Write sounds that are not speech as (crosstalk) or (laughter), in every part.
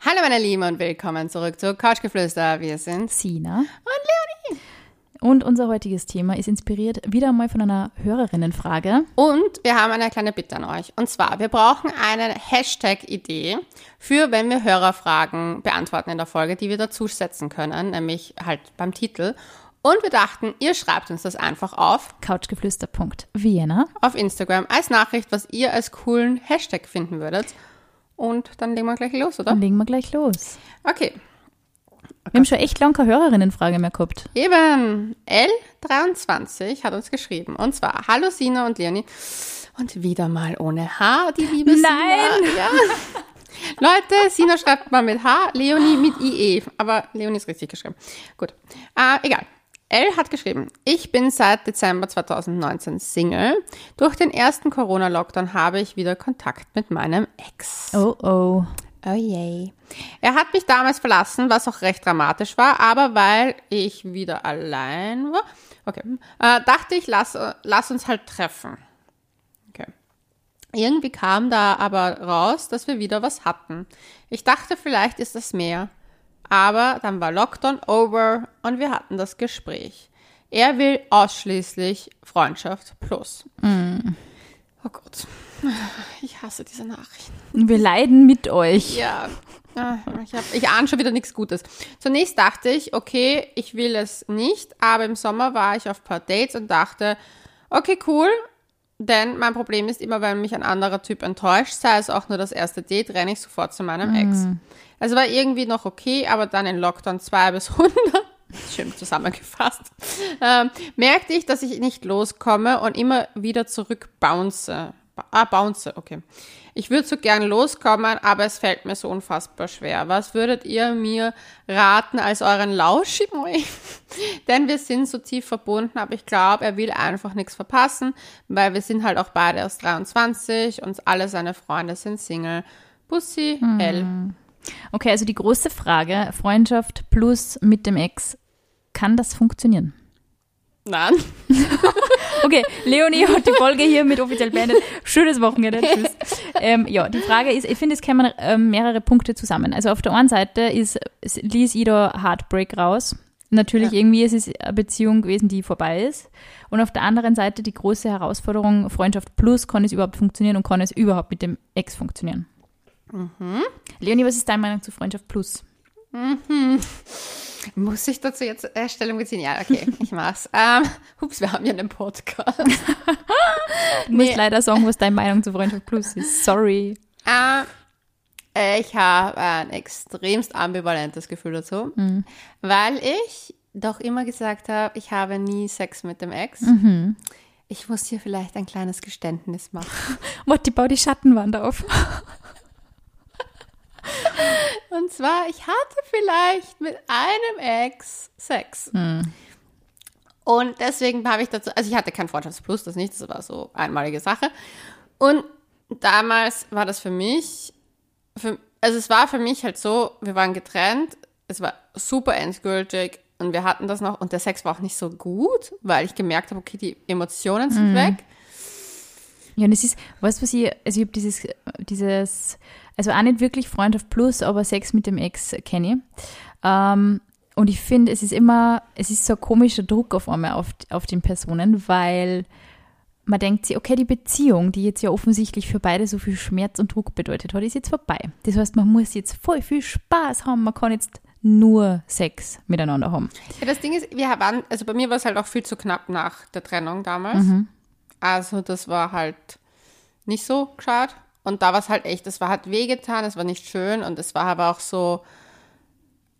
Hallo meine Lieben und willkommen zurück zu Couchgeflüster. Wir sind Sina. und Leonie. Und unser heutiges Thema ist inspiriert wieder einmal von einer Hörerinnenfrage. Und wir haben eine kleine Bitte an euch. Und zwar, wir brauchen eine Hashtag-Idee für, wenn wir Hörerfragen beantworten in der Folge, die wir dazu setzen können, nämlich halt beim Titel. Und wir dachten, ihr schreibt uns das einfach auf, Couchgeflüster.vienna. auf Instagram als Nachricht, was ihr als coolen Hashtag finden würdet. Und dann legen wir gleich los, oder? Dann legen wir gleich los. Okay. Wir haben schon echt lange keine Hörerinnenfrage mehr gehabt. Eben, L23 hat uns geschrieben. Und zwar, hallo Sina und Leonie. Und wieder mal ohne H, die liebe Nein! Sina. Ja. Leute, Sina schreibt mal mit H, Leonie mit IE. Aber Leonie ist richtig geschrieben. Gut. Äh, egal. L hat geschrieben, ich bin seit Dezember 2019 Single. Durch den ersten Corona-Lockdown habe ich wieder Kontakt mit meinem Ex. Oh oh. Oh je. Er hat mich damals verlassen, was auch recht dramatisch war, aber weil ich wieder allein war, okay, äh, dachte ich, lass, lass uns halt treffen. Okay. Irgendwie kam da aber raus, dass wir wieder was hatten. Ich dachte, vielleicht ist das mehr. Aber dann war Lockdown over und wir hatten das Gespräch. Er will ausschließlich Freundschaft plus. Oh Gott. Ich hasse diese Nachrichten. Wir leiden mit euch. Ja, ah, ich, hab, ich ahne schon wieder nichts Gutes. Zunächst dachte ich, okay, ich will es nicht, aber im Sommer war ich auf ein paar Dates und dachte, okay, cool, denn mein Problem ist immer, wenn mich ein anderer Typ enttäuscht, sei es auch nur das erste Date, renne ich sofort zu meinem Ex. Also war irgendwie noch okay, aber dann in Lockdown 2 bis 100, (laughs) schön zusammengefasst, ähm, merkte ich, dass ich nicht loskomme und immer wieder zurück bounce. Ah, bounce, okay. Ich würde so gern loskommen, aber es fällt mir so unfassbar schwer. Was würdet ihr mir raten als euren Lauschimoy? (laughs) Denn wir sind so tief verbunden, aber ich glaube, er will einfach nichts verpassen, weil wir sind halt auch beide erst 23 und alle seine Freunde sind Single. Bussi, L. Okay, also die große Frage, Freundschaft plus mit dem Ex, kann das funktionieren? Nein. (laughs) Okay, Leonie hat die Folge hiermit offiziell beendet. Schönes Wochenende. Tschüss. Ähm, ja, die Frage ist, ich finde, es kämen ähm, mehrere Punkte zusammen. Also auf der einen Seite ist, ließ jeder Heartbreak raus. Natürlich Ja. irgendwie, es ist eine Beziehung gewesen, die vorbei ist. Und auf der anderen Seite die große Herausforderung, Freundschaft plus, kann es überhaupt funktionieren und kann es überhaupt mit dem Ex funktionieren? Leonie, was ist deine Meinung zu Freundschaft plus? Muss ich dazu jetzt äh, Stellung beziehen? Ja, okay, (laughs) ich mach's. Ähm, hups, wir haben ja einen Podcast. Du musst leider sagen, was deine Meinung zu Freundschaft plus ist. Sorry. Ähm, äh, ich habe ein extremst ambivalentes Gefühl dazu, weil ich doch immer gesagt habe, ich habe nie Sex mit dem Ex. Ich muss hier vielleicht ein kleines Geständnis machen. (laughs) Motti, bau die Schattenwand auf. Und zwar, ich hatte vielleicht mit einem Ex Sex. Und deswegen habe ich dazu, also ich hatte kein Freundschaftsplus, das nicht, das war so einmalige Sache. Und damals war das für mich, für, also es war für mich halt so, wir waren getrennt, es war super endgültig und wir hatten das noch und der Sex war auch nicht so gut, weil ich gemerkt habe, okay, die Emotionen sind weg. Ja, und es ist, weißt du, was ich, also ich habe dieses, dieses, also auch nicht wirklich Freundschaft plus, aber Sex mit dem Ex kenne ich. Ähm, und ich finde, es ist immer, es ist so ein komischer Druck auf einmal auf, auf den Personen, weil man denkt sich, okay, die Beziehung, die jetzt ja offensichtlich für beide so viel Schmerz und Druck bedeutet hat, ist jetzt vorbei. Das heißt, man muss jetzt voll viel Spaß haben, man kann jetzt nur Sex miteinander haben. Ja, das Ding ist, wir waren, also bei mir war es halt auch viel zu knapp nach der Trennung damals. Also das war halt nicht so gescheit. Und da war es halt echt, es war halt wehgetan, es war nicht schön und es war aber auch so,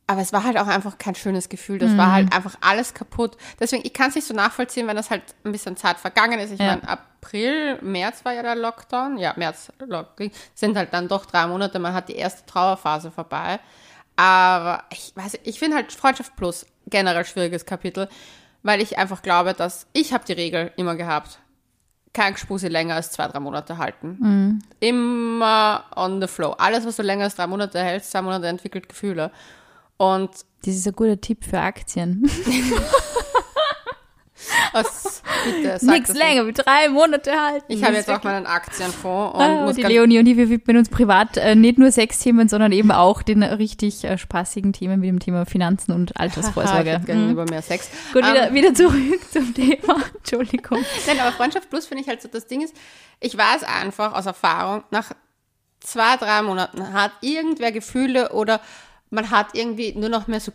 aber es war halt auch einfach kein schönes Gefühl. Das war halt einfach alles kaputt. Deswegen, ich kann es nicht so nachvollziehen, wenn das halt ein bisschen Zeit vergangen ist. Ich Ja. meine, April, März war ja der Lockdown. Ja, März, Lockdown. Sind halt dann doch drei Monate. Man hat die erste Trauerphase vorbei. Aber ich weiß, ich finde halt Freundschaft plus generell schwieriges Kapitel, weil ich einfach glaube, dass ich habe die Regel immer gehabt. Kein Gespuse länger als zwei, drei Monate halten. Immer on the flow. Alles, was du länger als drei Monate hältst, zwei Monate entwickelt Gefühle. Und Das ist ein guter Tipp für Aktien. (laughs) (laughs) (laughs) Was, bitte, Nichts länger wie drei Monate halten. Ich habe jetzt auch mal einen Aktienfonds und Ah, muss die Leonie und ich, wir widmen uns privat äh, nicht nur Sexthemen, sondern eben auch den richtig äh, spaßigen Themen wie dem Thema Finanzen und (laughs) ich Altersvorsorge. gerne Mhm. lieber mehr Sex. Gut, Ähm, wieder, wieder zurück (laughs) zum Thema. Entschuldigung. Nein, aber Freundschaft Plus finde ich halt so, das Ding ist, ich weiß einfach aus Erfahrung, nach zwei, drei Monaten hat irgendwer Gefühle oder man hat irgendwie nur noch mehr so,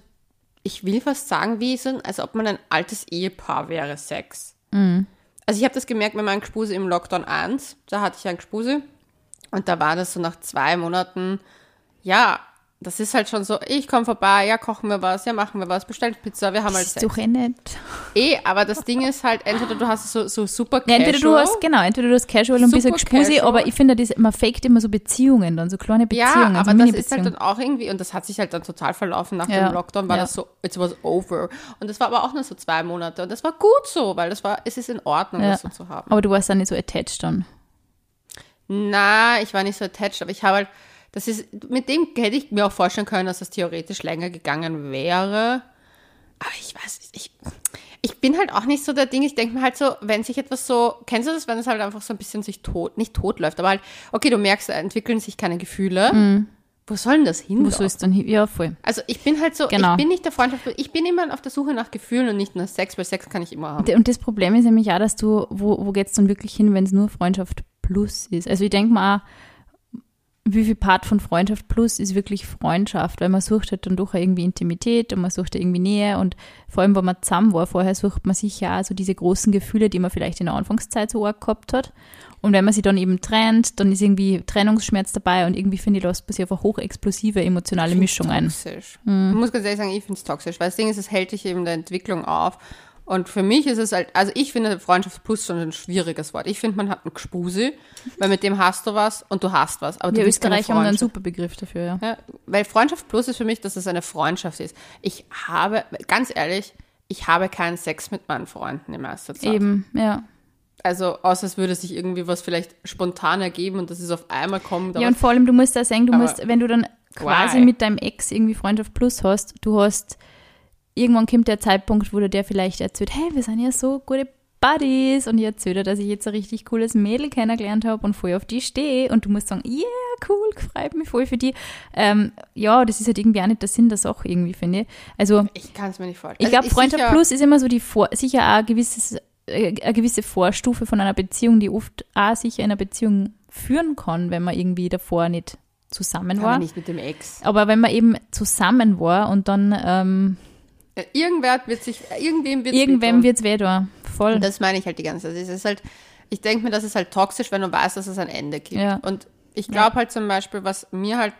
ich will fast sagen, wie so, als ob man ein altes Ehepaar wäre, Sex. Also ich habe das gemerkt mit meinem Gespuse im Lockdown 1, da hatte ich ein Gespuse und da war das so nach zwei Monaten, ja, das ist halt schon so, ich komme vorbei, ja, kochen wir was, ja, machen wir was, bestellen Pizza, wir haben halt Das ist Sex. doch eh nicht. Eh, aber das Ding ist halt, entweder du hast so, so super Ja, casual, entweder du hast, genau, entweder du hast Casual und bist casual. aber ich finde, das, man faked immer so Beziehungen dann, so kleine Beziehungen, Ja, so aber das ist halt dann auch irgendwie, und das hat sich halt dann total verlaufen nach Ja, dem Lockdown, war ja. das so, it was over. Und das war aber auch nur so zwei Monate. Und das war gut so, weil das war, es ist in Ordnung, Ja. das so zu haben. Aber du warst dann nicht so attached dann. Na, ich war nicht so attached, aber ich habe halt, das ist, mit dem hätte ich mir auch vorstellen können, dass das theoretisch länger gegangen wäre. Aber ich weiß, ich, ich bin halt auch nicht so der Ding. Ich denke mir halt so, wenn sich etwas so, kennst du das, wenn es halt einfach so ein bisschen sich tot, nicht tot läuft, aber halt, okay, du merkst, da entwickeln sich keine Gefühle. Wo soll denn das hin? Wo soll es dann hin? Ja, voll. Also ich bin halt so, Genau. ich bin nicht der Freundschaft, ich bin immer auf der Suche nach Gefühlen und nicht nach Sex, weil Sex kann ich immer haben. Und das Problem ist nämlich auch, dass du, wo, wo geht's dann wirklich hin, wenn es nur Freundschaft plus ist? Also ich denke mal auch, wie viel Part von Freundschaft plus ist wirklich Freundschaft, weil man sucht halt dann doch irgendwie Intimität und man sucht irgendwie Nähe und vor allem, wenn man zusammen war, vorher sucht man sich ja auch so diese großen Gefühle, die man vielleicht in der Anfangszeit so arg gehabt hat. Und wenn man sich dann eben trennt, dann ist irgendwie Trennungsschmerz dabei und irgendwie finde ich, lässt man sich einfach hochexplosive emotionale Mischung ein. Toxisch. Ich muss ganz ehrlich sagen, ich finde es toxisch, weil das Ding ist, es hält dich eben in der Entwicklung auf. Und für mich ist es halt, also ich finde Freundschaft plus schon ein schwieriges Wort. Ich finde, man hat einen Gespuse, weil mit dem hast du was und du hast was. Aber du Österreicher haben einen super Begriff dafür, ja. Ja, weil Freundschaft plus ist für mich, dass es eine Freundschaft ist. Ich habe, ganz ehrlich, ich habe keinen Sex mit meinen Freunden in meiner Zeit. Eben, ja. Also, außer es würde sich irgendwie was vielleicht spontan ergeben und das ist auf einmal kommt. Ja, und vor allem, du musst da sagen, du musst, wenn du dann quasi why? mit deinem Ex irgendwie Freundschaft plus hast, du hast, irgendwann kommt der Zeitpunkt, wo du dir vielleicht erzählt, hey, wir sind ja so gute Buddies und ich erzähle dir, dass ich jetzt ein richtig cooles Mädel kennengelernt habe und voll auf die stehe und du musst sagen, yeah, cool, freut mich voll für die. Ähm, ja, das ist halt irgendwie auch nicht der Sinn der Sache irgendwie, finde ich. Also, ich kann es mir nicht vorstellen. ich glaube, Also, Freundschaft Plus ist immer so die Vor sicher auch ein gewisses, äh, eine gewisse Vorstufe von einer Beziehung, die oft auch sicher in einer Beziehung führen kann, wenn man irgendwie davor nicht zusammen war. man nicht mit dem Ex. Aber wenn man eben zusammen war und dann ähm, Irgendwer wird sich, irgendwem wird irgendwem wird es weh da. Voll. Und das meine ich halt die ganze Zeit. Es ist halt, ich denke mir, das ist halt toxisch, wenn du weißt, dass es ein Ende gibt. Ja. Und ich glaube halt zum Beispiel, was mir halt,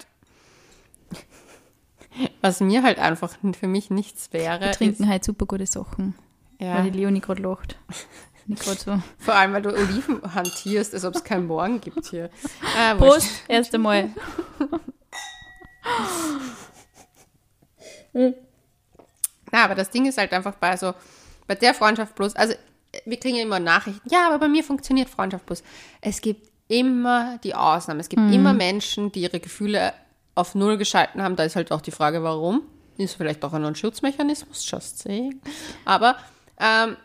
was mir halt einfach für mich nichts wäre, Wir trinken halt super gute Sachen, ist, ja, weil die Leonie gerade lacht. (laughs) Nicht gerade so. vor allem, weil du Oliven hantierst, als ob es keinen Morgen gibt hier. (laughs) Ah. Prost, erst einmal. (laughs) Na, aber das Ding ist halt einfach bei so, bei der Freundschaft plus, also wir kriegen ja immer Nachrichten, ja, aber bei mir funktioniert Freundschaft plus. Es gibt immer die Ausnahmen. Es gibt immer Menschen, die ihre Gefühle auf Null geschalten haben. Da ist halt auch die Frage, warum. Ist vielleicht auch ein Schutzmechanismus, just saying. Aber ähm,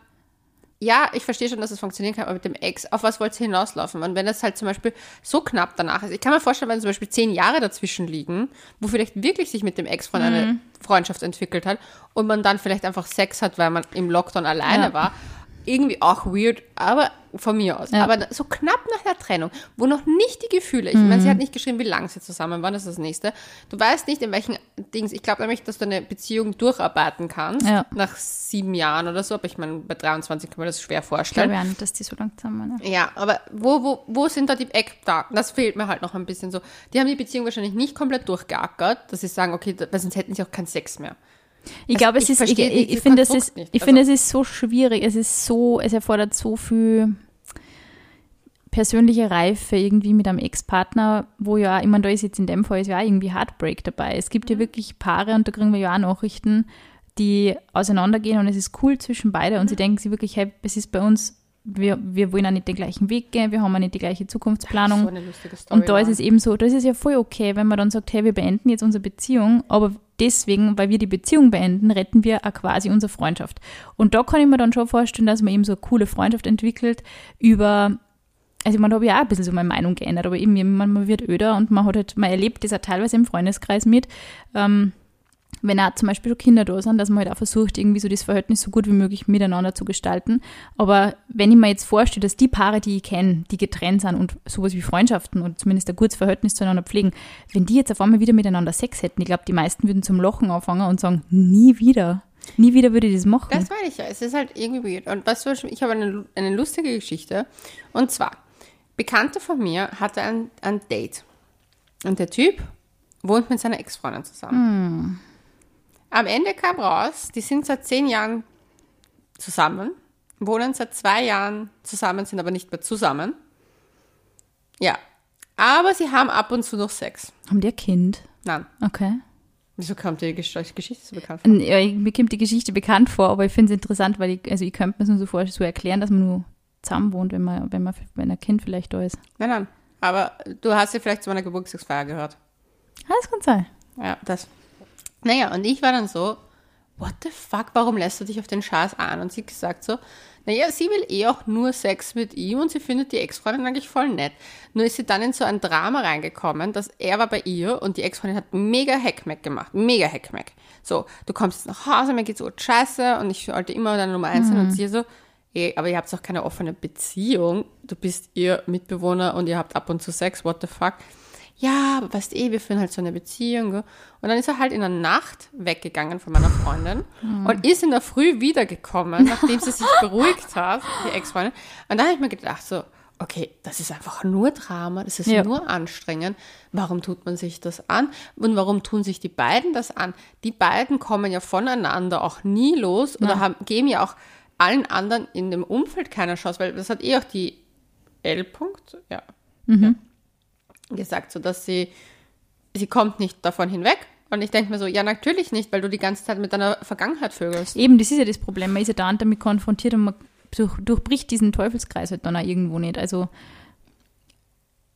ja, ich verstehe schon, dass es funktionieren kann, aber mit dem Ex, auf was wollt ihr hinauslaufen? Und wenn das halt zum Beispiel so knapp danach ist, ich kann mir vorstellen, wenn zum Beispiel zehn Jahre dazwischen liegen, wo vielleicht wirklich sich mit dem Ex von einer Freundschaft entwickelt hat und man dann vielleicht einfach Sex hat, weil man im Lockdown alleine Ja. war, irgendwie auch weird, aber von mir aus. Ja. Aber so knapp nach der Trennung, wo noch nicht die Gefühle, ich meine, sie hat nicht geschrieben, wie lange sie zusammen waren, das ist das nächste. Du weißt nicht, in welchen Dings, ich glaube nämlich, dass du eine Beziehung durcharbeiten kannst, Ja. nach sieben Jahren oder so, aber ich meine, bei 23 kann man das schwer Ich glaube vorstellen. ja nicht, dass die so langsam waren. Ne? Ja, aber wo, wo, wo sind da die Eckdaten? Das fehlt mir halt noch ein bisschen so. Die haben die Beziehung wahrscheinlich nicht komplett durchgeackert, dass sie sagen, okay, weil sonst hätten sie auch keinen Sex mehr. Ich Also glaube, es ist, ich, ich, ich finde, es ist, ich Also- finde, es ist so schwierig. Es ist so, es erfordert so viel persönliche Reife irgendwie mit einem Ex-Partner, wo ja, ich meine, da ist jetzt in dem Fall ist ja auch irgendwie Heartbreak dabei. Es gibt Mhm. ja wirklich Paare und da kriegen wir ja auch Nachrichten, die auseinandergehen und es ist cool zwischen beide und sie Mhm. denken sich wirklich, hey, es ist bei uns, wir, wir wollen auch nicht den gleichen Weg gehen, wir haben auch nicht die gleiche Zukunftsplanung. So eine lustige Story. Und da ist es eben so, da ist es ja voll okay, wenn man dann sagt, hey, wir beenden jetzt unsere Beziehung, aber deswegen, weil wir die Beziehung beenden, retten wir auch quasi unsere Freundschaft. Und da kann ich mir dann schon vorstellen, dass man eben so eine coole Freundschaft entwickelt über also da habe ich auch ein bisschen so meine Meinung geändert, aber eben, man, man wird öder und man hat halt, man erlebt das auch teilweise im Freundeskreis mit, ähm, wenn auch zum Beispiel Kinder da sind, dass man halt auch versucht, irgendwie so das Verhältnis so gut wie möglich miteinander zu gestalten. Aber wenn ich mir jetzt vorstelle, dass die Paare, die ich kenne, die getrennt sind und sowas wie Freundschaften und zumindest ein gutes Verhältnis zueinander pflegen, wenn die jetzt auf einmal wieder miteinander Sex hätten, ich glaube, die meisten würden zum Lochen anfangen und sagen, nie wieder. Nie wieder würde ich das machen. Das meine ich ja. Es ist halt irgendwie weird. Und weißt du, ich habe eine, eine lustige Geschichte. Und zwar, Bekannter von mir hatte ein, ein Date. Und der Typ wohnt mit seiner Ex-Freundin zusammen. Am Ende kam raus, die sind seit zehn Jahren zusammen, wohnen seit zwei Jahren zusammen, sind aber nicht mehr zusammen. Ja. Aber sie haben ab und zu noch Sex. Haben die ein Kind? Nein. Okay. Wieso dir die Gesch- Geschichte so bekannt vor? Ja, mir kommt die Geschichte bekannt vor, aber ich finde es interessant, weil ich, also ich könnte mir das nur so vor, so erklären, dass man nur zusammen wohnt, wenn man, wenn man, wenn ein Kind vielleicht da ist. Nein, nein. Aber du hast ja vielleicht zu meiner Geburtstagsfeier gehört. Ah, das kann sein. Ja, das. Naja, und ich war dann so, what the fuck, warum lässt du dich auf den Scheiß an? Und sie gesagt so, naja, sie will eh auch nur Sex mit ihm und sie findet die Ex-Freundin eigentlich voll nett. Nur ist sie dann in so ein Drama reingekommen, dass er war bei ihr und die Ex-Freundin hat mega Heckmeck gemacht. Mega Heckmeck. So, du kommst jetzt nach Hause, mir geht's so scheiße und ich sollte immer deine Nummer eins sein und sie so, ey, aber ihr habt doch keine offene Beziehung. Du bist ihr Mitbewohner und ihr habt ab und zu Sex, what the fuck? Ja, aber weißt eh, wir führen halt so eine Beziehung. gell? Und dann ist er halt in der Nacht weggegangen von meiner Freundin und ist in der Früh wiedergekommen, nachdem sie sich (laughs) beruhigt hat, die Ex-Freundin. Und da habe ich mir gedacht, so, okay, das ist einfach nur Drama, das ist Ja. nur anstrengend. Warum tut man sich das an? Und warum tun sich die beiden das an? Die beiden kommen ja voneinander auch nie los oder haben, geben ja auch allen anderen in dem Umfeld keine Chance, weil das hat eh auch die L. -Punkt, ja, ja, gesagt, so dass sie, sie kommt nicht davon hinweg. Und ich denke mir so, ja, natürlich nicht, weil du die ganze Zeit mit deiner Vergangenheit vögelst. Eben, das ist ja das Problem. Man ist ja dauernd damit konfrontiert und man durch, durchbricht diesen Teufelskreis halt dann auch irgendwo nicht. Also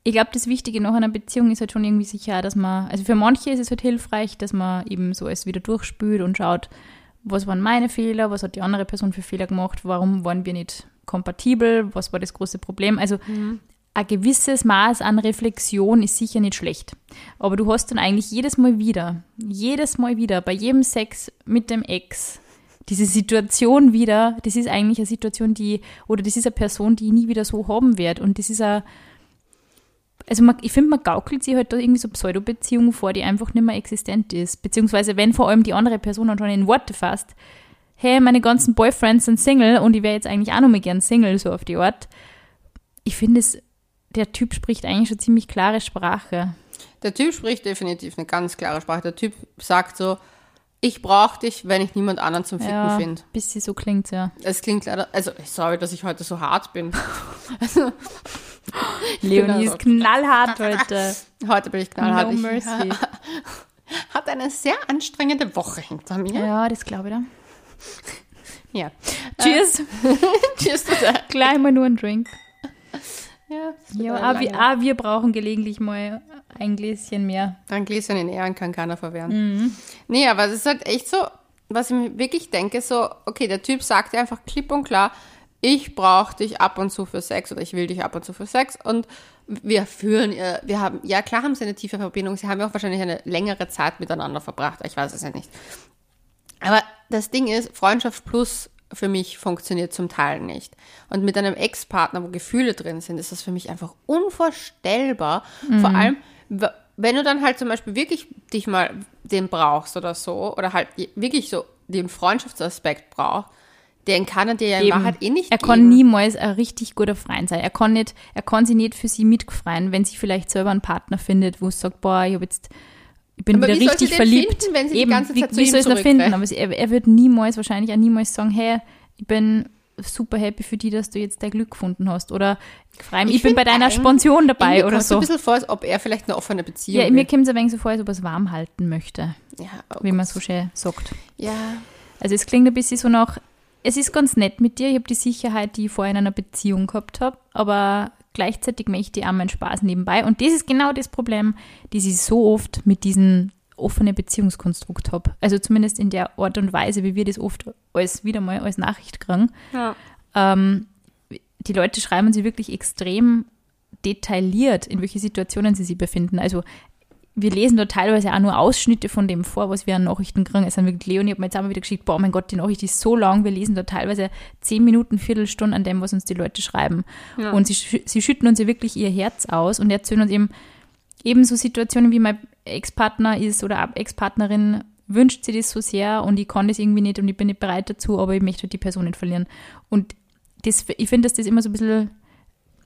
ich glaube, das Wichtige nach einer Beziehung ist halt schon irgendwie sicher, dass man, also für manche ist es halt hilfreich, dass man eben so es wieder durchspült und schaut, was waren meine Fehler, was hat die andere Person für Fehler gemacht, warum waren wir nicht kompatibel, was war das große Problem. Also ein gewisses Maß an Reflexion ist sicher nicht schlecht. Aber du hast dann eigentlich jedes Mal wieder, jedes Mal wieder, bei jedem Sex mit dem Ex, diese Situation wieder, das ist eigentlich eine Situation, die, oder das ist eine Person, die ich nie wieder so haben wird. Und das ist eine, also man, ich finde, man gaukelt sich halt da irgendwie so Pseudo-Beziehungen vor, die einfach nicht mehr existent ist. Beziehungsweise wenn vor allem die andere Person dann schon in Worte fasst, hey, meine ganzen Boyfriends sind Single und ich wäre jetzt eigentlich auch noch mal gern Single, so auf die Art. Ich finde es, der Typ spricht eigentlich schon ziemlich klare Sprache. Der Typ spricht definitiv eine ganz klare Sprache. Der Typ sagt so, ich brauche dich, wenn ich niemand anderen zum Ficken Ja, finde. bis sie so klingt, ja. Es klingt leider, also sorry, dass ich heute so hart bin. Also, (laughs) Leonie Genau. ist knallhart heute. heute bin ich knallhart. No Ich mercy. (laughs) hatte eine sehr anstrengende Woche hinter mir. Ja, das glaube ich da. Ja. Cheers. (laughs) Cheers. Gleich mal nur ein Drink. Ja, Ja, auch wir, auch wir brauchen gelegentlich mal ein Gläschen mehr. Ein Gläschen in Ehren kann keiner verwehren. Mhm. Nee, aber es ist halt echt so, was ich mir wirklich denke, so, okay, der Typ sagt einfach klipp und klar, ich brauche dich ab und zu für Sex oder ich will dich ab und zu für Sex und wir führen, äh, wir haben, ja klar haben sie eine tiefe Verbindung, sie haben ja auch wahrscheinlich eine längere Zeit miteinander verbracht, ich weiß es ja nicht. Aber das Ding ist, Freundschaft plus für mich funktioniert zum Teil nicht. Und mit einem Ex-Partner, wo Gefühle drin sind, ist das für mich einfach unvorstellbar. Vor allem, wenn du dann halt zum Beispiel wirklich dich mal den brauchst oder so, oder halt wirklich so den Freundschaftsaspekt brauchst, den kann er dir ja in Eben. Wahrheit eh nicht Er geben. kann niemals ein richtig guter Freund sein. Er kann nicht, er kann sie nicht für sie mitfreien, wenn sie vielleicht selber einen Partner findet, wo es sagt, boah, ich habe jetzt, ich bin Aber wieder wie richtig verliebt. finden, wenn sie die Eben, ganze wie, Zeit zu wie ihm soll es er zurückrennt? finden? Aber er, er wird niemals, wahrscheinlich auch niemals sagen, hey, ich bin super happy für dich, dass du jetzt dein Glück gefunden hast. Oder ich freue mich, ich, bin bei deiner eigentlich- Sponsion dabei Mir oder kommt so. ein bisschen vor, als ob er vielleicht eine offene Beziehung Ja, mir kommt es ein wenig so vor, als ob er es warm halten möchte, ja, oh wie man so schön sagt. Ja, Also es klingt ein bisschen so nach, es ist ganz nett mit dir, ich habe die Sicherheit, die ich vorher in einer Beziehung gehabt habe, aber gleichzeitig möchte ich auch meinen Spaß nebenbei. Und das ist genau das Problem, das ich so oft mit diesen offene Beziehungskonstrukt habe. Also zumindest in der Art und Weise, wie wir das oft als wieder mal als Nachricht kriegen. Ja. Ähm, die Leute schreiben sie wirklich extrem detailliert, in welche Situationen sie sich befinden. Also wir lesen da teilweise auch nur Ausschnitte von dem vor, was wir an Nachrichten kriegen. Es haben wirklich Leonie hat mir jetzt einmal wieder geschickt, boah, mein Gott, die Nachricht ist so lang, wir lesen da teilweise zehn Minuten, Viertelstunde an dem, was uns die Leute schreiben. Ja. Und sie, sie schütten uns ja wirklich ihr Herz aus und erzählen uns eben, eben so Situationen, wie mein Ex-Partner ist oder Ex-Partnerin wünscht sie das so sehr und ich kann das irgendwie nicht und ich bin nicht bereit dazu, aber ich möchte halt die Person nicht verlieren. Und das, ich finde, dass das immer so ein bisschen,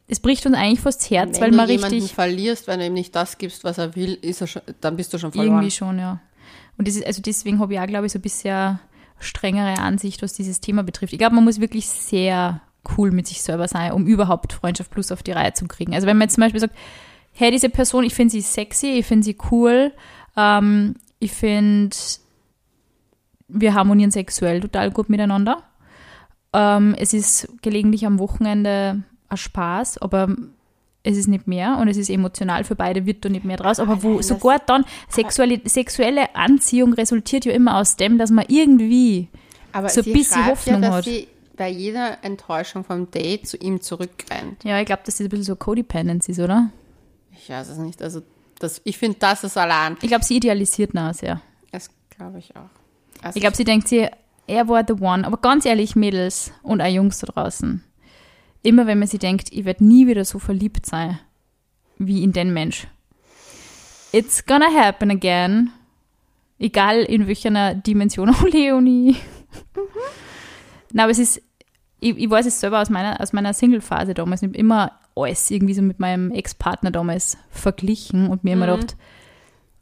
es bricht uns eigentlich fast das Herz, Wenn weil du man jemanden richtig verlierst, wenn du ihm nicht das gibst, was er will, ist er schon, dann bist du schon verloren. irgendwie schon, ja. Und das ist, also deswegen habe ich auch, glaube ich, so ein bisschen strengere Ansicht, was dieses Thema betrifft. Ich glaube, man muss wirklich sehr cool mit sich selber sein, um überhaupt Freundschaft Plus auf die Reihe zu kriegen. Also wenn man jetzt zum Beispiel sagt, hey, diese Person, ich finde sie sexy, ich finde sie cool, ähm, ich finde, wir harmonieren sexuell total gut miteinander. Ähm, es ist gelegentlich am Wochenende ein Spaß, aber es ist nicht mehr und es ist emotional für beide, wird da nicht mehr draus. Aber wo Nein, das- sogar dann sexuelle, sexuelle Anziehung resultiert ja immer aus dem, dass man irgendwie so ein bisschen Hoffnung ja, dass hat. sie bei jeder Enttäuschung vom Date zu ihm zurückrennt. Ja, ich glaube, dass das ein bisschen so Codependence ist, oder? Ich weiß es nicht. Also das, ich finde, das ist allein. Ich glaube, sie idealisiert nah sehr. Das glaube ich auch. Also Ich glaube, sie denkt sie, er war the one. Aber ganz ehrlich, Mädels und auch Jungs da draußen, immer wenn man sie denkt, ich werde nie wieder so verliebt sein wie in den Mensch. It's gonna happen again. Egal in welcher Dimension. (laughs) Oh, Leonie. Na, aber es ist, ich, ich weiß es selber aus meiner, aus meiner Single-Phase damals, ich habe immer alles irgendwie so mit meinem Ex-Partner damals verglichen und mir immer gedacht,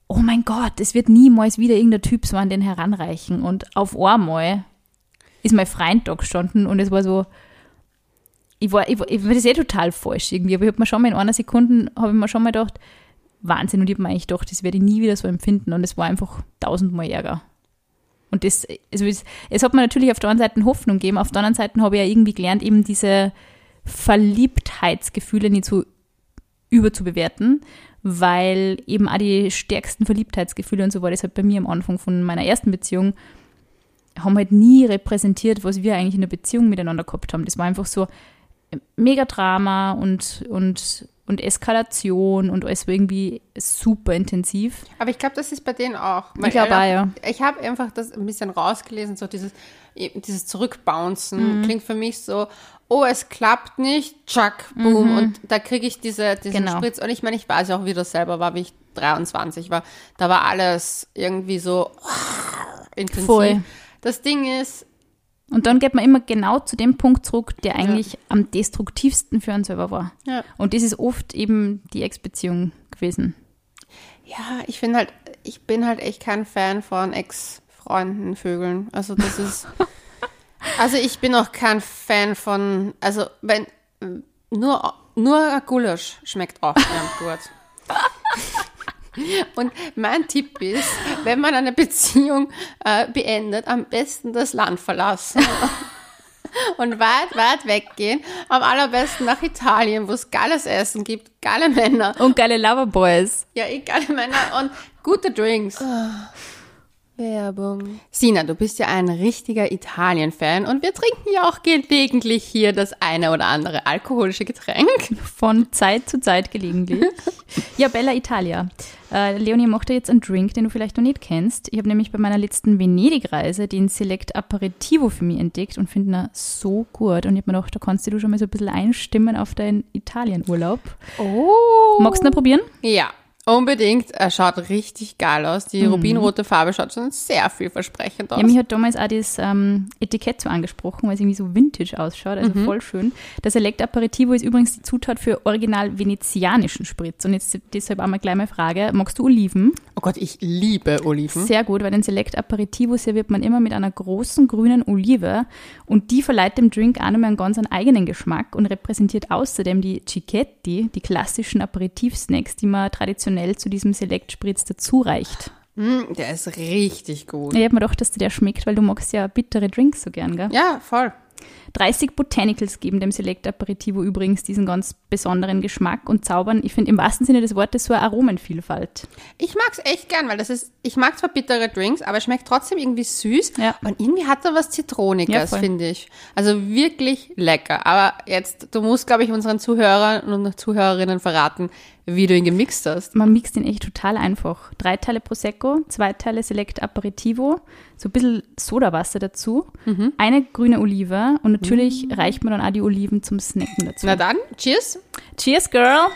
oh mein Gott, es wird niemals wieder irgendein Typ so an den heranreichen. Und auf einmal ist mein Freund da gestanden und es war so, ich war, ich war, ich war das eh total falsch irgendwie, aber ich habe mir schon mal in einer Sekunde, habe ich mir schon mal gedacht, Wahnsinn, und ich habe mir eigentlich gedacht, das werde ich nie wieder so empfinden und es war einfach tausendmal Ärger. Und das, also es, es hat mir natürlich auf der einen Seite Hoffnung gegeben, auf der anderen Seite habe ich ja irgendwie gelernt, eben diese Verliebtheitsgefühle nicht so überzubewerten, weil eben auch die stärksten Verliebtheitsgefühle und so war das halt bei mir am Anfang von meiner ersten Beziehung, haben halt nie repräsentiert, was wir eigentlich in der Beziehung miteinander gehabt haben. Das war einfach so mega Drama und, und, und Eskalation und alles irgendwie super intensiv. Aber ich glaube, das ist bei denen auch. Ich glaube auch, ja. Ich habe einfach das ein bisschen rausgelesen, so dieses, dieses Zurückbouncen Mhm. klingt für mich so, oh, es klappt nicht, tschack, boom, und da kriege ich diese, diesen Mhm. Genau. Spritz. Und ich meine, ich weiß ja auch, wie das selber war, wie ich 23 war. Da war alles irgendwie so intensiv. Voll. Das Ding ist, Und dann geht man immer genau zu dem Punkt zurück, der eigentlich am destruktivsten für einen selber war. ja, Und das ist oft eben die Ex-Beziehung gewesen. ja ich finde halt, ich bin halt echt kein Fan von Ex-Freunden, Vögeln. Also das ist, (laughs) also ich bin auch kein Fan von, also wenn, nur, nur Gulasch schmeckt auch ganz gut. (laughs) Und mein Tipp ist, wenn man eine Beziehung äh, beendet, am besten das Land verlassen (laughs) und weit, weit weggehen. Am allerbesten nach Italien, wo es geiles Essen gibt, geile Männer. Und geile Loverboys. Ja, eh geile Männer und gute Drinks. Werbung. Sina, du bist ja ein richtiger Italien-Fan und wir trinken ja auch gelegentlich hier das eine oder andere alkoholische Getränk. Von Zeit zu Zeit gelegentlich. (laughs) ja, Bella Italia. Äh, Leonie macht da jetzt einen Drink, den du vielleicht noch nicht kennst. Ich habe nämlich bei meiner letzten Venedig-Reise den Select Aperitivo für mich entdeckt und finde ihn so gut. Und ich habe mir gedacht, da kannst du schon mal so ein bisschen einstimmen auf deinen Italien-Urlaub. Oh. Magst du ihn probieren? Ja, unbedingt. Er schaut richtig geil aus. Die rubinrote Farbe schaut schon sehr vielversprechend aus. Ja, mich hat damals auch das ähm, Etikett so angesprochen, weil es irgendwie so vintage ausschaut, also voll schön. Das Select Aperitivo ist übrigens die Zutat für original venezianischen Spritz. Und jetzt deshalb einmal gleich mal Frage, magst du Oliven? oh Gott, ich liebe Oliven. Sehr gut, weil den Select Aperitivo serviert man immer mit einer großen grünen Olive und die verleiht dem Drink auch nochmal einen ganz eigenen Geschmack und repräsentiert außerdem die Cicchetti, die klassischen Aperitivsnacks, die man traditionell zu diesem Select-Spritz dazu reicht. Mm, der ist richtig gut. Ich habe mir gedacht, dass dir der schmeckt, weil du magst ja bittere Drinks so gern, gell? Ja, voll. 30 Botanicals geben dem Select Aperitivo übrigens diesen ganz besonderen Geschmack und zaubern, ich finde im wahrsten Sinne des Wortes so eine Aromenvielfalt. Ich mag es echt gern, weil das ist, ich mag zwar bittere Drinks, aber es schmeckt trotzdem irgendwie süß. Ja. Und irgendwie hat er was Ja, Zitroniges, voll. finde ich. Also wirklich lecker. Aber jetzt, du musst, glaube ich, unseren Zuhörern und Zuhörerinnen verraten, wie du ihn gemixt hast. Man mixt ihn echt total einfach. Drei Teile Prosecco, zwei Teile Select Aperitivo, so ein bisschen Sodawasser dazu, eine grüne Olive und natürlich reicht man dann auch die Oliven zum Snacken dazu. Na dann, cheers. Cheers, Girl!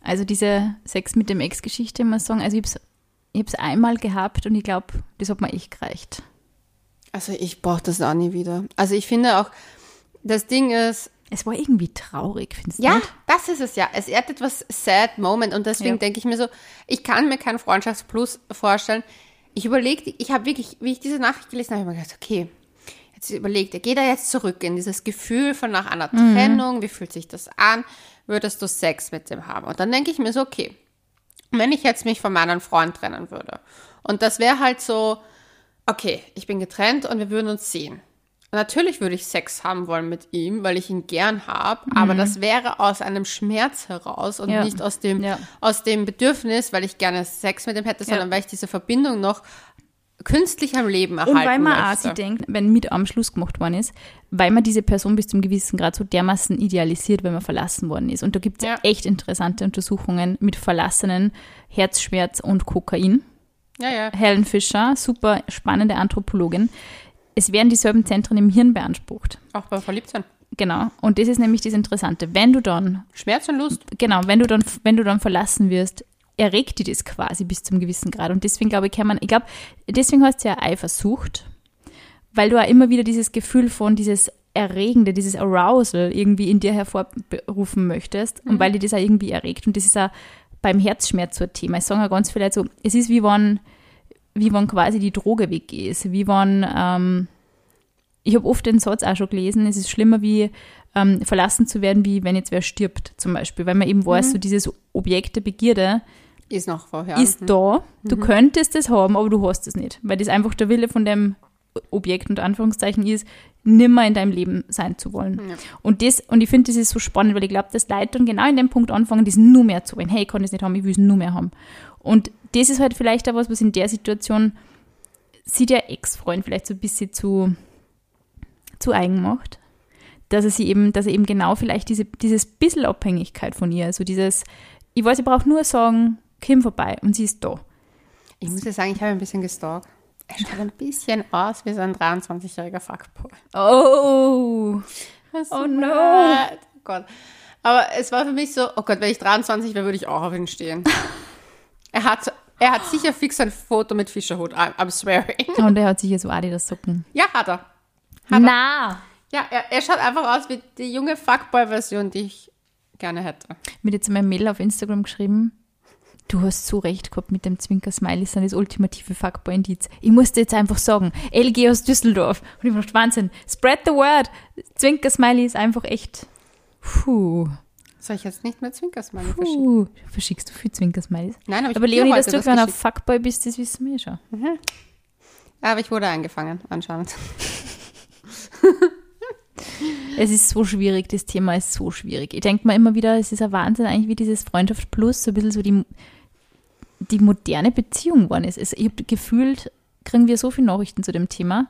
Also diese Sex mit dem Ex-Geschichte, muss ich sagen, also ich habe es ich hab's einmal gehabt und ich glaube, das hat mir echt gereicht. Also ich brauche das auch nie wieder. Also ich finde auch, das Ding ist, Es war irgendwie traurig, findest du Ja, nicht? das ist es ja. Es ehrt etwas sad Moment und deswegen Ja. denke ich mir so, ich kann mir kein Freundschaftsplus vorstellen. Ich überlege, ich habe wirklich, wie ich diese Nachricht gelesen habe, habe ich mir gedacht, okay, jetzt überlegt, er geht da jetzt zurück in dieses Gefühl von nach einer Mhm. Trennung, wie fühlt sich das an, würdest du Sex mit dem haben? Und dann denke ich mir so, okay, wenn ich jetzt mich von meinem Freund trennen würde und das wäre halt so, okay, ich bin getrennt und wir würden uns sehen. Natürlich würde ich Sex haben wollen mit ihm, weil ich ihn gern habe, aber das wäre aus einem Schmerz heraus und Mhm. Ja. nicht aus dem, Ja. aus dem Bedürfnis, weil ich gerne Sex mit ihm hätte, sondern weil ich diese Verbindung noch künstlich am Leben erhalten Und weil man auch möchte. sich denkt, wenn mit am Schluss gemacht worden ist, weil man diese Person bis zum gewissen Grad so dermaßen idealisiert, wenn man verlassen worden ist. Und da gibt es Ja. echt interessante Untersuchungen mit Verlassenen, Herzschmerz und Kokain. ja, ja. Helen Fischer, super spannende Anthropologin. Es werden dieselben Zentren im Hirn beansprucht. Auch beim Verliebtsein. Genau. Und das ist nämlich das Interessante. Wenn du dann, Schmerz und Lust. genau, wenn du dann, wenn du dann verlassen wirst, erregt dich das quasi bis zum gewissen Grad. Und deswegen glaube ich, kann man, ich glaube, deswegen heißt es ja Eifersucht, weil du auch immer wieder dieses Gefühl von dieses Erregende, dieses Arousal irgendwie in dir hervorrufen möchtest und weil dir das auch irgendwie erregt. Und das ist auch beim Herzschmerz so ein Thema. Ich sage ja ganz vielleicht so, es ist wie wenn, wie wenn quasi die Droge weg ist, wie wenn, ähm, ich habe oft den Satz auch schon gelesen, es ist schlimmer wie ähm, verlassen zu werden, wie wenn jetzt wer stirbt zum Beispiel, weil man eben weiß, so dieses Objekt der Begierde Ist noch vorher. ist da, du könntest es haben, aber du hast es nicht, weil das einfach der Wille von dem Objekt unter Anführungszeichen ist, nimmer in deinem Leben sein zu wollen. Und das, und ich finde, das ist so spannend, weil ich glaube, dass Leute dann genau in dem Punkt anfangen, das nur mehr zu wollen. Hey, ich kann das nicht haben, ich will es nur mehr haben. Und das ist halt vielleicht auch was, was in der Situation sie der Ex-Freund vielleicht so ein bisschen zu, zu eigen macht. Dass er sie eben, dass er eben genau vielleicht diese, dieses bisschen Abhängigkeit von ihr, also dieses, ich weiß, ich brauche nur sagen, Kim vorbei und sie ist da. Ich muss ja sagen, ich habe ein bisschen gestalkt. Er schaut ein bisschen aus wie so ein 23-jähriger Fuckboy. Oh, Oh no. Oh Gott. Aber es war für mich so, oh Gott, wenn ich 23 wäre, würde ich auch auf ihn stehen. (laughs) er hat, er hat sicher fix ein Foto mit Fischerhut. I'm, I'm swearing. und er hat sich hier so Adidas Socken. Ja, hat er. Na! Ja, er, er schaut einfach aus wie die junge Fuckboy-Version, die ich gerne hätte. Mir hat jetzt mein Mail auf Instagram geschrieben, du hast so recht gehabt mit dem Zwinker-Smiley, sind das ultimative Fuckboy-Indiz. Ich musste jetzt einfach sagen, LG aus Düsseldorf. Und ich dachte, Wahnsinn, spread the word. Zwinker-Smiley ist einfach echt, puh, Soll ich jetzt nicht mehr Zwinkersmiley verschicken? puh. Verschickst du viel Zwinker-Smileys? Nein, aber ich Aber Leonie, dass du das für ein. Fuckboy bist, das wissen wir schon. Aber ich wurde eingefangen, anscheinend. (laughs) Es ist so schwierig, das Thema ist so schwierig. Ich denke mir immer wieder, es ist ein Wahnsinn eigentlich, wie dieses Freundschaft Plus so ein bisschen so die, die moderne Beziehung geworden ist. Es, ich habe gefühlt, kriegen wir so viele Nachrichten zu dem Thema.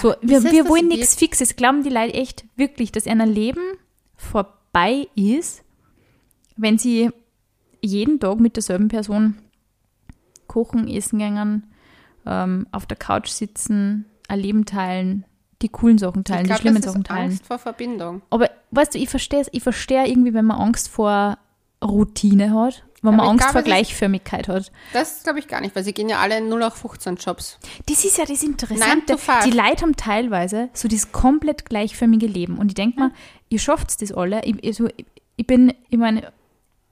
So, wir, wir wollen nichts Fixes. Glauben die Leute echt wirklich, dass ein Leben vorbei ist, wenn sie jeden Tag mit derselben Person kochen, essen gehen, ähm, auf der Couch sitzen, ein Leben teilen, die coolen Sachen teilen, ich die schlimmen Sachen teilen. Angst vor Verbindung. Aber weißt du, ich verstehe ich verstehe irgendwie, wenn man Angst vor Routine hat, wenn man Angst glaube, vor Gleichförmigkeit hat. Das glaube ich gar nicht, weil sie gehen ja alle in 0 auf 15 Jobs. Das ist ja das Interessante. Die Leute haben teilweise so dieses komplett gleichförmige Leben. Und ich denke mir, ihr schafft das alle. Ich, also, ich, ich bin, ich meine,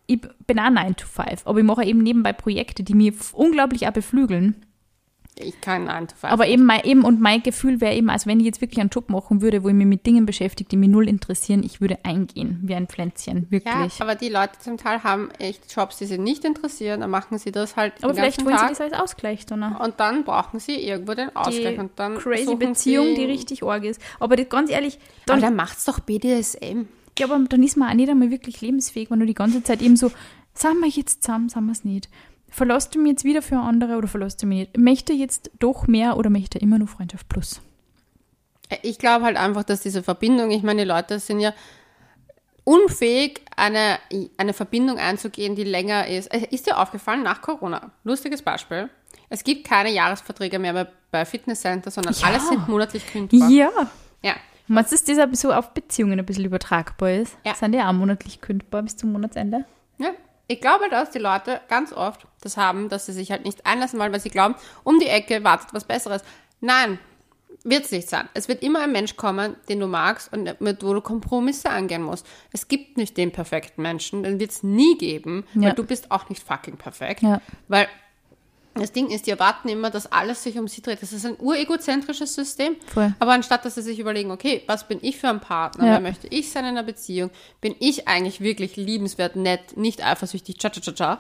ich bin auch 9 to 5, aber ich mache eben nebenbei Projekte, die f- unglaublich auch beflügeln. Ich kann 9 to 5. Aber eben, mein, eben, und mein Gefühl wäre eben, als wenn ich jetzt wirklich einen Job machen würde, wo ich mich mit Dingen beschäftige, die mich null interessieren, ich würde eingehen, wie ein Pflänzchen, ja, wirklich. aber die Leute zum Teil haben echt Jobs, die sie nicht interessieren, dann machen sie das halt Aber, vielleicht wollen Tag sie das als Ausgleich, Donna. und dann brauchen sie irgendwo den Ausgleich Die und dann crazy Beziehung, sie, die richtig arg ist. Aber das, ganz ehrlich, Aber dann, dann macht's doch BDSM. Ja, aber dann ist man auch nicht einmal wirklich lebensfähig, wenn du die ganze Zeit eben so, sind wir jetzt zusammen, sind wir es nicht. Verlässt du mich jetzt wieder für andere oder verlässt du mich nicht? Möchte jetzt doch mehr oder möchte immer nur Freundschaft plus? Ich glaube halt einfach, dass diese Verbindung, ich meine, die Leute sind ja unfähig, eine, eine Verbindung einzugehen, die länger ist. Äh, Ist dir aufgefallen nach Corona? Lustiges Beispiel. Es gibt keine Jahresverträge mehr bei, bei Fitnesscenter, sondern Ja. alles sind monatlich kündbar. Ja. Ja. Meinst du, dass das aber so auf Beziehungen ein bisschen übertragbar ist? Ja. Sind die auch monatlich kündbar bis zum Monatsende? ja. Ich glaube, dass die Leute ganz oft das haben, dass sie sich halt nicht einlassen wollen, weil sie glauben, um die Ecke wartet was Besseres. Nein, wird es nicht sein. Es wird immer ein Mensch kommen, den du magst und mit wo du Kompromisse angehen musst. Es gibt nicht den perfekten Menschen, den wird es nie geben, Ja. weil du bist auch nicht fucking perfekt. Ja. Weil das Ding ist, die erwarten immer, dass alles sich um sie dreht. Das ist ein uregozentrisches System. Voll. Aber anstatt, dass sie sich überlegen, okay, was bin ich für ein Partner? Ja. Wer möchte ich sein in einer Beziehung? Bin ich eigentlich wirklich liebenswert, nett, nicht eifersüchtig, cha cha cha cha?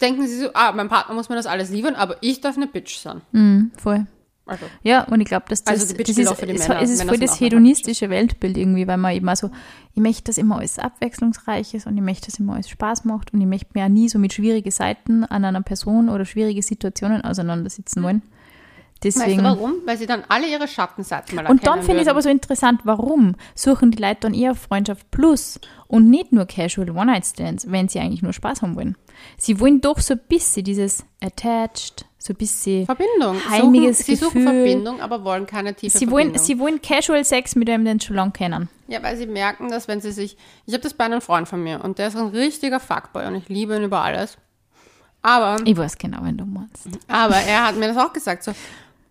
Denken sie so, ah, mein Partner muss mir das alles liefern, aber ich darf eine Bitch sein. Mhm, voll. Also, Ja, und ich glaube, dass das, Also das ist, auch für die es, Männer. es ist Männer voll das hedonistische Weltbild irgendwie, weil man eben also, ich möchte, dass immer alles abwechslungsreich ist und ich möchte, dass immer alles Spaß macht und ich möchte mir ja nie so mit schwierigen Seiten an einer Person oder schwierige Situationen auseinandersetzen wollen. Deswegen. weißt du warum? Weil sie dann alle ihre Schattenseiten mal Und dann finde ich es aber so interessant, warum suchen die Leute dann eher Freundschaft plus und nicht nur Casual One-Night-Stands, wenn sie eigentlich nur Spaß haben wollen. Sie wollen doch so ein bisschen dieses attached, so ein bisschen Verbindung. heimiges suchen, sie suchen Gefühl. Verbindung, aber wollen keine tiefe Sie wollen, Verbindung. sie wollen Casual Sex mit einem, den sie schon lange kennen. Ja, weil sie merken, dass wenn sie sich. Ich habe das bei einem Freund von mir und der ist ein richtiger Fuckboy und ich liebe ihn über alles. Aber, Ich weiß genau, wenn du meinst. aber er hat mir das auch gesagt. So,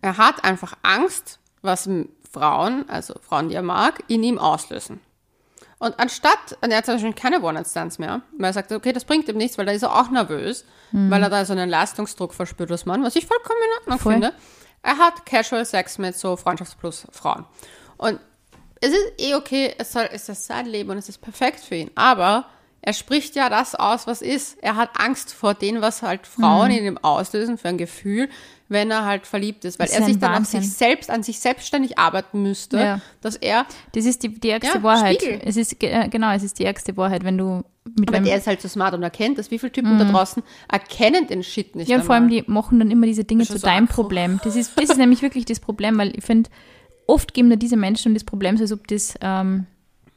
er hat einfach Angst, was Frauen, also Frauen, die er mag, in ihm auslösen. Und anstatt, und er hat zum Beispiel keine One-Night-Stands mehr, weil er sagt, okay, das bringt ihm nichts, weil da ist er auch nervös, weil er da so einen Leistungsdruck verspürt als Mann, was ich vollkommen in Ordnung Voll. finde. Er hat Casual Sex mit so Freundschaftsplus Frauen. Und es ist eh okay, es, soll, es ist sein Leben und es ist perfekt für ihn. Aber er spricht ja das aus, was ist. Er hat Angst vor dem, was halt Frauen Mhm. in ihm auslösen für ein Gefühl, wenn er halt verliebt ist. Weil Das er ist sich dann auf Wahnsinn. sich selbst, an sich selbstständig arbeiten müsste, Ja. dass er, Das ist die, die ärgste Ja, Wahrheit. Spiegel. Es ist, äh, genau, es ist die ärgste Wahrheit, wenn du mit aber der ist halt so smart und erkennt das. Wie viele Typen da draußen erkennen den Shit nicht Mhm. ja, und vor allem die machen dann immer diese Dinge zu ist so deinem. Problem. Das ist, das ist nämlich wirklich das Problem, weil ich finde, oft geben da diese Menschen das Problem, so als ob das ähm,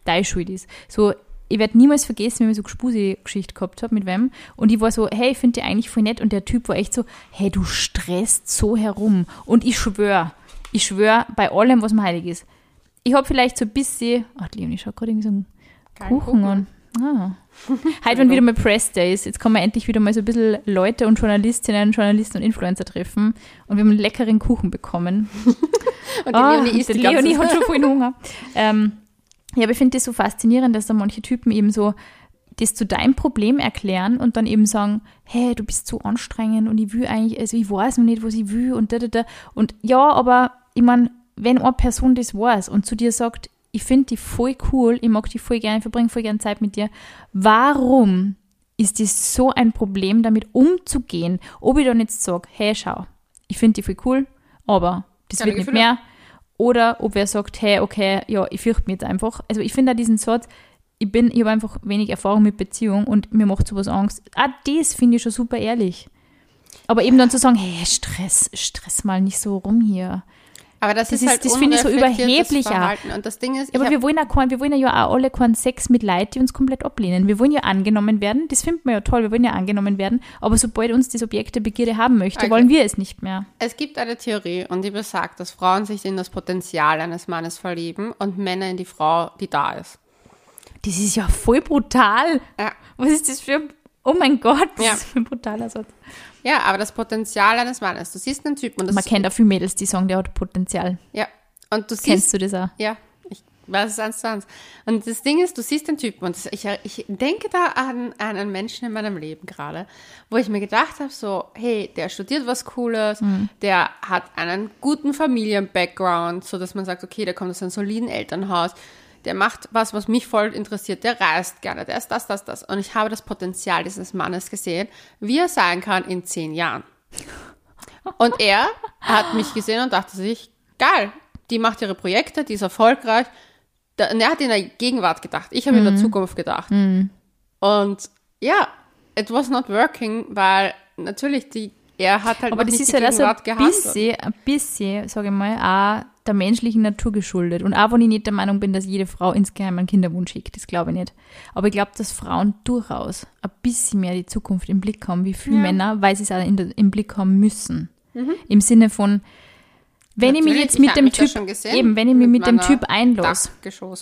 deine Schuld ist. So, ich werde niemals vergessen, wenn ich so eine Spusi-Geschichte gehabt habe mit wem. Und ich war so, hey, ich finde die eigentlich voll nett. Und der Typ war echt so, hey, du stresst so herum. Und ich schwöre, ich schwöre bei allem, was mir heilig ist. Ich habe vielleicht so ein bisschen, ach, Leonie, schau gerade irgendwie so einen Kuchen Kuchen. an. Ah. Heute, wenn wieder mal Press Day ist, jetzt kann man endlich wieder mal so ein bisschen Leute und Journalistinnen, Journalisten und Influencer treffen und wir haben einen leckeren Kuchen bekommen. (laughs) Und die Ah, Leonie isst die ganze Leonie hat schon (laughs) voll Hunger. Ähm, ja, aber ich finde das so faszinierend, dass da manche Typen eben so das zu deinem Problem erklären und dann eben sagen, hey, du bist so anstrengend und ich will eigentlich, also ich weiß noch nicht, was ich will und da, da, da. Und ja, aber ich meine, wenn eine Person das weiß und zu dir sagt, ich finde die voll cool, ich mag die voll gerne, ich verbringe voll gerne Zeit mit dir, warum ist das so ein Problem, damit umzugehen, ob ich dann jetzt sage, hey, schau, ich finde die voll cool, aber das Keine wird nicht Gefühle. mehr. Oder ob wer sagt, hey, okay, ja, ich fürchte mich jetzt einfach. Also ich finde auch diesen Satz, ich bin, ich habe einfach wenig Erfahrung mit Beziehung und mir macht sowas Angst. Ah, das finde ich schon super ehrlich. Aber eben dann zu sagen, hey, Stress, stress mal nicht so rum hier. Aber das, Das ist ist- halt das finde ich so überheblich. Verhalten. Und das Ding ist, Aber wir wollen, auch wir wollen ja auch alle keinen Sex mit Leuten, die uns komplett ablehnen. Wir wollen ja angenommen werden. Das finden wir ja toll. Wir wollen ja angenommen werden. Aber sobald uns das Objekt der Begierde haben möchte, Okay. wollen wir es nicht mehr. Es gibt eine Theorie und die besagt, dass Frauen sich in das Potenzial eines Mannes verlieben und Männer in die Frau, die da ist. Das ist ja voll brutal. Ja. Was ist das für ein, oh mein Gott, das Ja. ist ein brutaler Satz. Ja, aber das Potenzial eines Mannes. Du siehst einen Typen und das Man kennt auch viele Mädels, die sagen, der hat Potenzial. ja und du siehst Kennst du das auch? ja, ich Was ist eins zu eins? Und das Ding ist, du siehst den Typen und das, ich, ich denke da an, an einen Menschen in meinem Leben gerade, wo ich mir gedacht habe, so, hey, der studiert was Cooles, Mhm. der hat einen guten Familien-Background, so dass man sagt, okay, der kommt aus einem soliden Elternhaus, der macht was, was mich voll interessiert, der reist gerne, der ist das, das, das. Und ich habe das Potenzial dieses Mannes gesehen, wie er sein kann in zehn Jahren. Und er hat mich gesehen und dachte sich, geil, die macht ihre Projekte, die ist erfolgreich. Und er hat in der Gegenwart gedacht. Ich habe in Mhm. der Zukunft gedacht. Und ja, it was not working, weil natürlich die, er hat halt Aber das nicht ist die halt also ein Gegenwart gehandelt. bisschen, ein bisschen, sage ich mal, auch der menschlichen Natur geschuldet. Und auch wenn ich nicht der Meinung bin, dass jede Frau insgeheim einen Kinderwunsch schickt, das glaube ich nicht. Aber ich glaube, dass Frauen durchaus ein bisschen mehr die Zukunft im Blick haben, wie viele Männer, weil sie es auch in im Blick haben müssen. Im Sinne von, wenn ich mich Mhm. Natürlich, jetzt mit dem Typ, gesehen, eben, wenn ich mich mit mit dem Typ einlasse.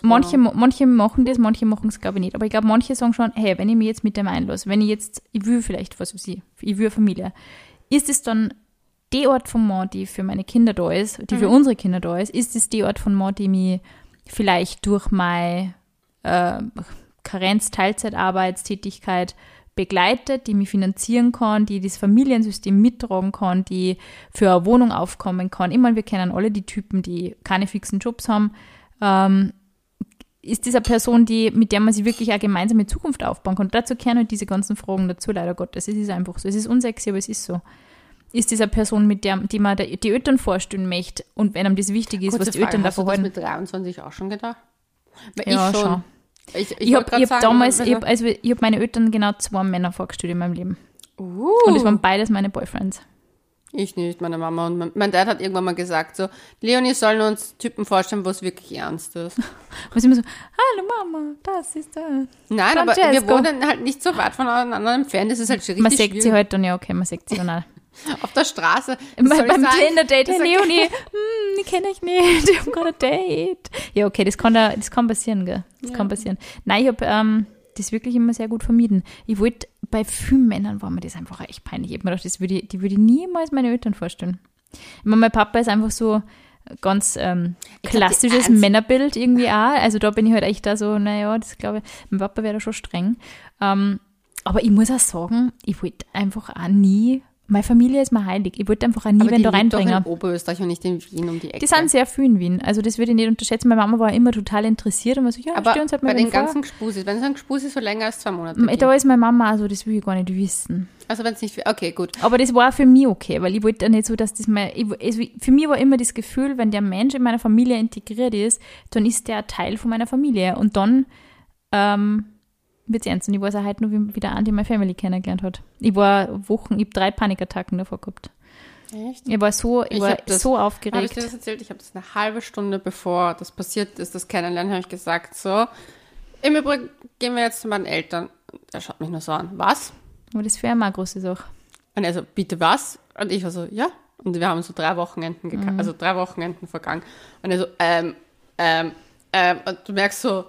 Manche, manche machen das, manche machen es, glaube ich, nicht. Aber ich glaube, manche sagen schon, hey, wenn ich mich jetzt mit dem einlasse, wenn ich jetzt, ich will vielleicht, was weiß ich, ich will Familie, ist es dann die Art von Mann, die für meine Kinder da ist, die Mhm. für unsere Kinder da ist, ist es die Art von Mann, die mich vielleicht durch meine äh, Karenz-Teilzeitarbeitstätigkeit begleitet, die mich finanzieren kann, die das Familiensystem mittragen kann, die für eine Wohnung aufkommen kann. Ich meine, wir kennen alle die Typen, die keine fixen Jobs haben. Ähm, ist das eine Person, die, mit der man sich wirklich eine gemeinsame Zukunft aufbauen kann? Dazu kehren halt diese ganzen Fragen dazu, leider Gottes. Es ist einfach so. Es ist unsexy, aber es ist so. Ist das eine Person, mit der, die man die Eltern vorstellen möchte und wenn einem das wichtig ist, Kurze was die Eltern Frage, hast du das halten? mit 23 auch schon gedacht? Weil Ja, ich schon. schon. Ich, ich, Ich habe hab damals, also- ich habe also, ich hab meine Eltern genau zwei Männer vorgestellt in meinem Leben. Uh, Und es waren beides meine Boyfriends. ich nicht, meine Mama. Und mein, mein Dad hat irgendwann mal gesagt, so, Leonie sollen uns Typen vorstellen, wo es wirklich ernst ist. (laughs) Sie immer so, hallo Mama, das ist der. Nein, aber wir Francesco. wohnen halt nicht so weit voneinander entfernt. Das ist halt schon richtig Man sagt sie schwierig. halt dann, ja, okay, man sagt sie dann auch. Auf der Straße. Ich beim? Tinder-Date, ist Leonie, (laughs) hm, die kenne ich nicht, (laughs) die haben gerade ein Date. Ja, okay, das kann, da, das kann passieren, gell? Das kann passieren. Nein, ich habe ähm, das wirklich immer sehr gut vermieden. Ich wollte, bei vielen Männern war mir das einfach echt peinlich. Ich habe mir gedacht, das würde ich, die würde ich niemals meine Eltern vorstellen. Ich meine, mein Papa ist einfach so ganz ähm, Ich glaub, klassisches einzig- Männerbild irgendwie auch. Also da bin ich halt echt da so, naja, das glaube ich, mein Papa wäre da schon streng. Ähm, aber ich muss auch sagen, ich wollte einfach auch nie, meine Familie ist mir heilig. Ich wollte einfach auch nie Aber wenn da lebt doch reinbringen. in Oberösterreich und nicht in Wien um die Ecke. Die sind sehr viel in Wien. Also das würde ich nicht unterschätzen. Meine Mama war immer total interessiert und war so, ja, aber uns halt mal bei den vor. ganzen Gespusis, wenn es ein Gespus ist, so länger als zwei Monate. Da geht. ist meine Mama, also das will ich gar nicht wissen. Also wenn es nicht, okay, gut. Aber das war für mich okay, weil ich wollte ja nicht so, dass das mein, ich, also für mich war immer das Gefühl, wenn der Mensch in meiner Familie integriert ist, dann ist der Teil von meiner Familie und dann ähm, ernst. Und ich weiß auch heute nur, wie, wie der Andi meine Family kennengelernt hat. Ich war Wochen, ich habe drei Panikattacken davor gehabt. Echt? Ich war so, ich, Ich war das- so Habe ich dir aufgeregt. das erzählt? Ich habe das eine halbe Stunde bevor das passiert ist, das Kennenlernen, habe ich gesagt, so, im Übrigen gehen wir jetzt zu meinen Eltern. Er schaut mich nur so an, was? Aber das für eine große Sache. Und er so, bitte was? Und ich war so, ja. Und wir haben so drei Wochenenden, Mhm. also drei Wochenenden vergangen. Und er so, ähm, ähm, ähm, und du merkst so,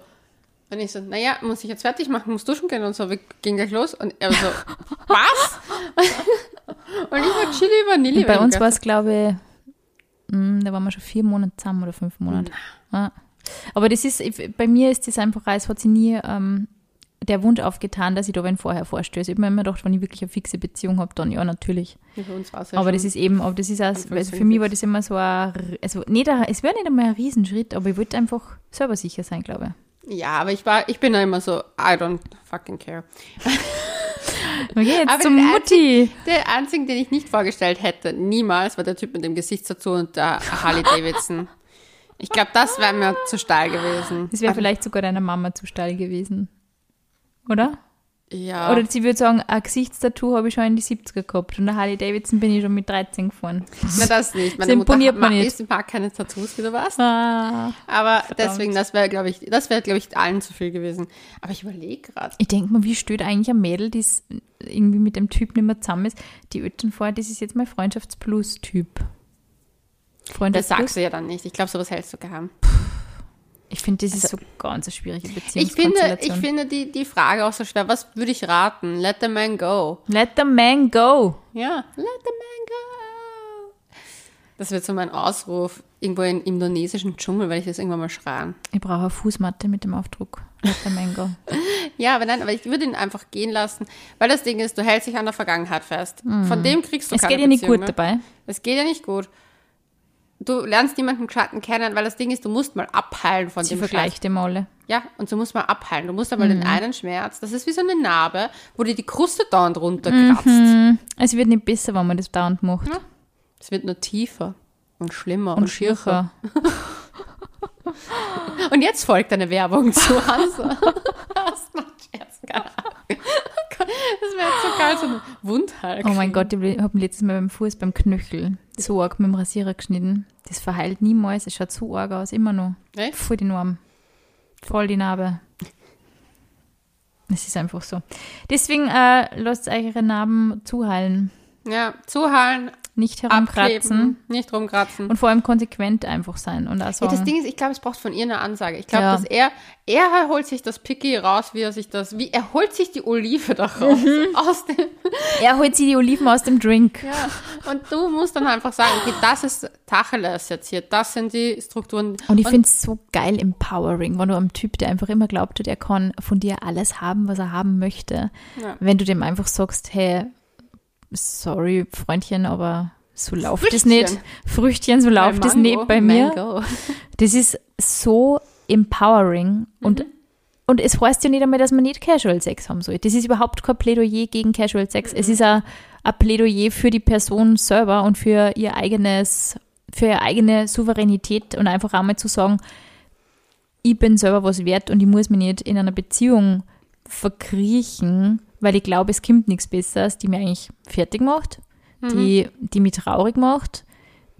und ich so, naja, muss ich jetzt fertig machen, muss duschen gehen und so, wir gehen gleich los. Und er so, (laughs) was? (laughs) und ich war Chili Vanille. Bei uns war es, glaube ich, mh, da waren wir schon vier Monate zusammen oder fünf Monate. Ja. Aber das ist, ich- bei mir ist das einfach, es hat sich nie ähm, der Wunsch aufgetan, dass ich da wen vorher vorstöße. Ich habe mir immer gedacht, wenn ich wirklich eine fixe Beziehung habe, dann ja, natürlich. Ja, für uns war es ja aber schon- das ist eben, aber das ist auch, also für mich war das immer so ein, also nicht ein, es wäre nicht einmal ein Riesenschritt, aber ich wollte einfach selber sicher sein, glaube Ja, aber ich war, ich bin da immer so, I don't fucking care. (laughs) Okay, jetzt Aber zum den Mutti. Der einzige, den ich nicht vorgestellt hätte, niemals, war der Typ mit dem Gesichtstattoo und der Harley (laughs) Davidson. Ich glaube, das wäre mir zu steil gewesen. Das wäre vielleicht sogar deiner Mama zu steil gewesen. Oder? Ja. Oder sie würde sagen, ein Gesichtstattoo habe ich schon in die 70er gehabt und der Harley Davidson bin ich schon mit 13 gefahren. Na, das nicht. Meine Das Mutter imponiert hat, mir ma- nicht. ist, mag keine Tattoos, wie du warst. Ah. Aber deswegen, das wäre, glaube ich, das wäre, glaube ich, allen zu viel gewesen. Aber ich überlege gerade. Ich denke mal, wie steht eigentlich ein Mädel, das irgendwie mit dem Typ nicht mehr zusammen ist, die Eltern vor, das ist jetzt mein Freundschafts-Plus-Typ. Das Freundschafts sagst du ja dann nicht. Ich glaube, sowas hältst du geheim. Ich finde, das ist Also, so ganz eine schwierige Ich finde, ich finde die, die Frage auch so schwer. Was würde ich raten? Let the man go. Let the man go. Ja. Let the man go. Das wird so mein Ausruf irgendwo in indonesischen Dschungel, weil ich das irgendwann mal schreien. Ich brauche eine Fußmatte mit dem Aufdruck. Lecker Mango. (laughs) Ja, aber nein, aber ich würde ihn einfach gehen lassen, weil das Ding ist, du hältst dich an der Vergangenheit fest. Von dem kriegst du es keine geht ja nicht Beziehung gut mehr. dabei. Es geht ja nicht gut. Du lernst niemanden Schatten kennen, weil das Ding ist, du musst mal abheilen von Sie dem Schmerz. vergleicht dem alle. Ja, und du musst mal abheilen. Du musst einmal den einen Schmerz, das ist wie so eine Narbe, wo dir die Kruste dauernd runterkratzt. Hm, Es wird nicht besser, wenn man das dauernd macht. Ja. Es wird nur tiefer und schlimmer und, Und schircher. (laughs) Und jetzt folgt eine Werbung zu (laughs) Hansa. das macht Scherz, keine Ahnung. Das wäre jetzt so geil, so eine Wundheilung. Oh mein Gott, ich habe letztes Mal beim Fuß beim Knöchel so arg mit dem Rasierer geschnitten. Das verheilt niemals. Es schaut so arg aus, immer noch. Echt? Voll die Norm. Voll die Narbe. Es ist einfach so. Deswegen äh, lasst euch eure Narben zuheilen. Ja, zuhallen, Nicht herumkratzen. abkleben, nicht rumkratzen. Und vor allem konsequent einfach sein. Und auch Ja, das Ding ist, ich glaube, es braucht von ihr eine Ansage. Ich glaube, Ja. dass er, er holt sich das Picky raus, wie er sich das, wie, er holt sich die Olive da raus, Mhm. aus dem, (laughs) er holt sie die Oliven aus dem Drink. ja. Und du musst dann einfach sagen, okay, das ist Tacheles jetzt hier, das sind die Strukturen. Und ich finde es so geil empowering, wenn du einem Typ, der einfach immer glaubt, er kann von dir alles haben, was er haben möchte. Ja. Wenn du dem einfach sagst, hey, sorry, Freundchen, aber so läuft das Früchtchen. nicht. Früchtchen, so läuft das Mango, nicht bei mir. Mango. Das ist so empowering und Mhm. und es heißt ja nicht einmal, dass man nicht Casual Sex haben soll. Das ist überhaupt kein Plädoyer gegen Casual Sex. Mhm. Es ist ein, ein Plädoyer für die Person selber und für ihr eigenes, für ihre eigene Souveränität und einfach einmal zu sagen, ich bin selber was wert und ich muss mich nicht in einer Beziehung verkriechen, weil ich glaube, es kommt nichts Besseres, die mir eigentlich fertig macht, die, die mich traurig macht,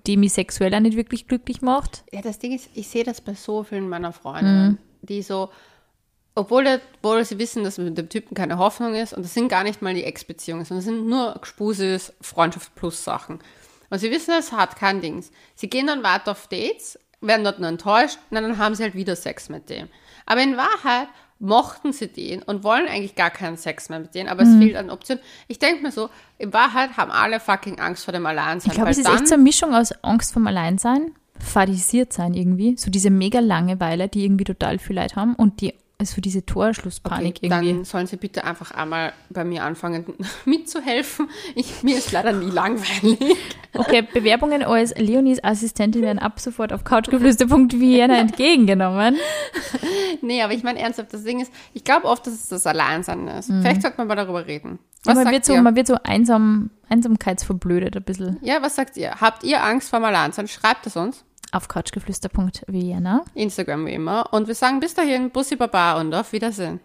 die mich sexuell auch nicht wirklich glücklich macht. Ja, das Ding ist, ich sehe das bei so vielen meiner Freundinnen, die so, obwohl, obwohl sie wissen, dass mit dem Typen keine Hoffnung ist, und das sind gar nicht mal die Ex-Beziehungen, sondern das sind nur Gespuses, Freundschaft plus Sachen. Und sie wissen, es hat kein Dings. Sie gehen dann weiter auf Dates, werden dort nur enttäuscht, und dann haben sie halt wieder Sex mit dem. Aber in Wahrheit mochten sie den und wollen eigentlich gar keinen Sex mehr mit denen, aber es fehlt an Optionen. Ich denke mir so, in Wahrheit haben alle fucking Angst vor dem Alleinsein. Ich glaube, es ist echt so eine Mischung aus Angst vom Alleinsein, fadisiert sein irgendwie, so diese mega Langeweile, die irgendwie total viel Leid haben und die so diese Torschlusspanik Okay, irgendwie. dann sollen Sie bitte einfach einmal bei mir anfangen (laughs) mitzuhelfen. Ich, mir ist leider nie langweilig. Okay, Bewerbungen als Leonis Assistentin werden ab sofort auf couchgeflüster.vienna (laughs) entgegengenommen. Nee, aber ich meine ernsthaft, das Ding ist, ich glaube oft, dass es das Alleinsein ist. Vielleicht sollte man mal darüber reden. Was man, sagt wird so, ihr? man wird so einsam, einsamkeitsverblödet ein bisschen ja, was sagt ihr? Habt ihr Angst vor dem Alleinsein? Schreibt es uns. Auf couchgeflüster.vienna. Instagram wie immer. Und wir sagen bis dahin, Bussi Baba und auf Wiedersehen.